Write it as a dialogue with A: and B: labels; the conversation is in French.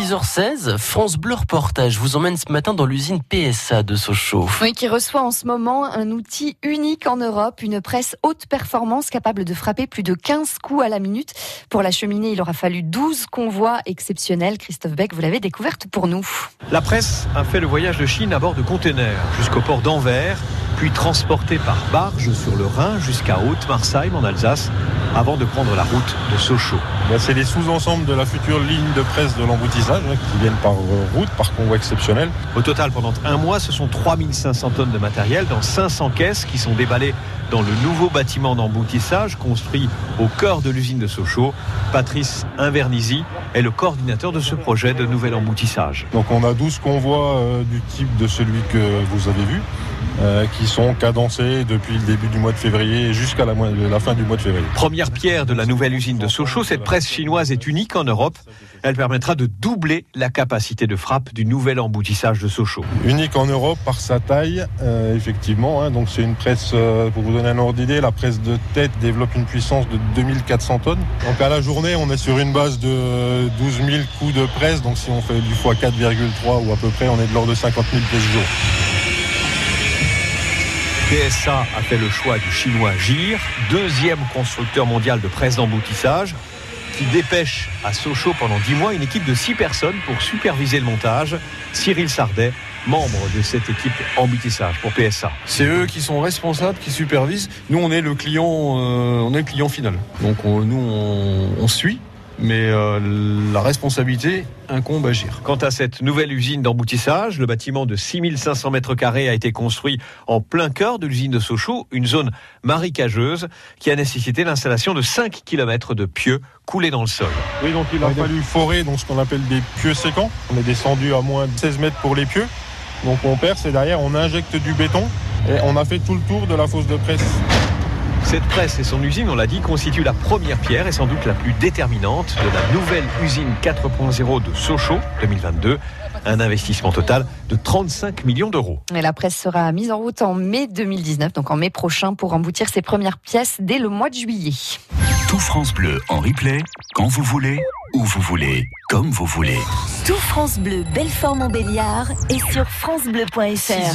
A: 6h16, France Bleu Reportage vous emmène ce matin dans l'usine PSA de Sochaux.
B: Oui, qui reçoit en ce moment un outil unique en Europe, une presse haute performance capable de frapper plus de 15 coups à la minute. Pour la cheminée, il aura fallu 12 convois exceptionnels. Christophe Beck, vous l'avez découverte pour nous.
C: La presse a fait le voyage de Chine à bord de containers jusqu'au port d'Anvers, puis transporté par barge sur le Rhin jusqu'à Haute-Marsheim en Alsace, avant de prendre la route de Sochaux.
D: C'est les sous-ensembles de la future ligne de presse de l'emboutissage hein, qui viennent par euh, route, par convoi exceptionnel.
C: Au total, pendant un mois, ce sont 3500 tonnes de matériel dans 500 caisses qui sont déballées dans le nouveau bâtiment d'emboutissage construit au cœur de l'usine de Sochaux. Patrice Invernisi est le coordinateur de ce projet de nouvel emboutissage.
D: Donc on a 12 convois euh, du type de celui que vous avez vu. Euh, qui sont cadencés depuis le début du mois de février jusqu'à la, la, fin du mois de février.
C: Pierre de la nouvelle usine de Sochaux, cette presse chinoise est unique en Europe. Elle permettra de doubler la capacité de frappe du nouvel emboutissage de Sochaux.
D: Unique en Europe par sa taille, euh, effectivement. Hein, donc c'est une presse, euh, pour vous donner un ordre d'idée, la presse de tête développe une puissance de 2400 tonnes. Donc à la journée, on est sur une base de 12 000 coups de presse. Donc si on fait du fois 4,3 ou à peu près, on est de l'ordre de 50 000 pièces jour.
C: PSA a fait le choix du chinois GIR, deuxième constructeur mondial de presse d'emboutissage, qui dépêche à Sochaux pendant 10 mois une équipe de 6 personnes pour superviser le montage. Cyril Sardet, membre de cette équipe emboutissage pour PSA.
E: C'est eux qui sont responsables, qui supervisent. Nous, on est le client, euh, on le client final. Donc on, nous, on suit mais euh, la responsabilité incombe à GIR.
C: Quant à cette nouvelle usine d'emboutissage, le bâtiment de 6500 mètres carrés a été construit en plein cœur de l'usine de Sochaux, une zone marécageuse qui a nécessité l'installation de 5 km de pieux coulés dans le sol.
D: Oui, donc il a fallu forer donc, ce qu'on appelle des pieux sécants. On est descendu à moins de 16 mètres pour les pieux. Donc on perce et derrière on injecte du béton et on a fait tout le tour de la fosse de presse.
C: Cette presse et son usine, on l'a dit, constituent la première pierre et sans doute la plus déterminante de la nouvelle usine 4.0 de Sochaux 2022. Un investissement total de 35 millions d'euros.
B: Et la presse sera mise en route en mai 2019, donc en mai prochain, pour emboutir ses premières pièces dès le mois de juillet.
F: Tout France Bleu en replay, quand vous voulez, où vous voulez, comme vous voulez.
G: Tout France Bleu, Belfort-Montbéliard et sur FranceBleu.fr.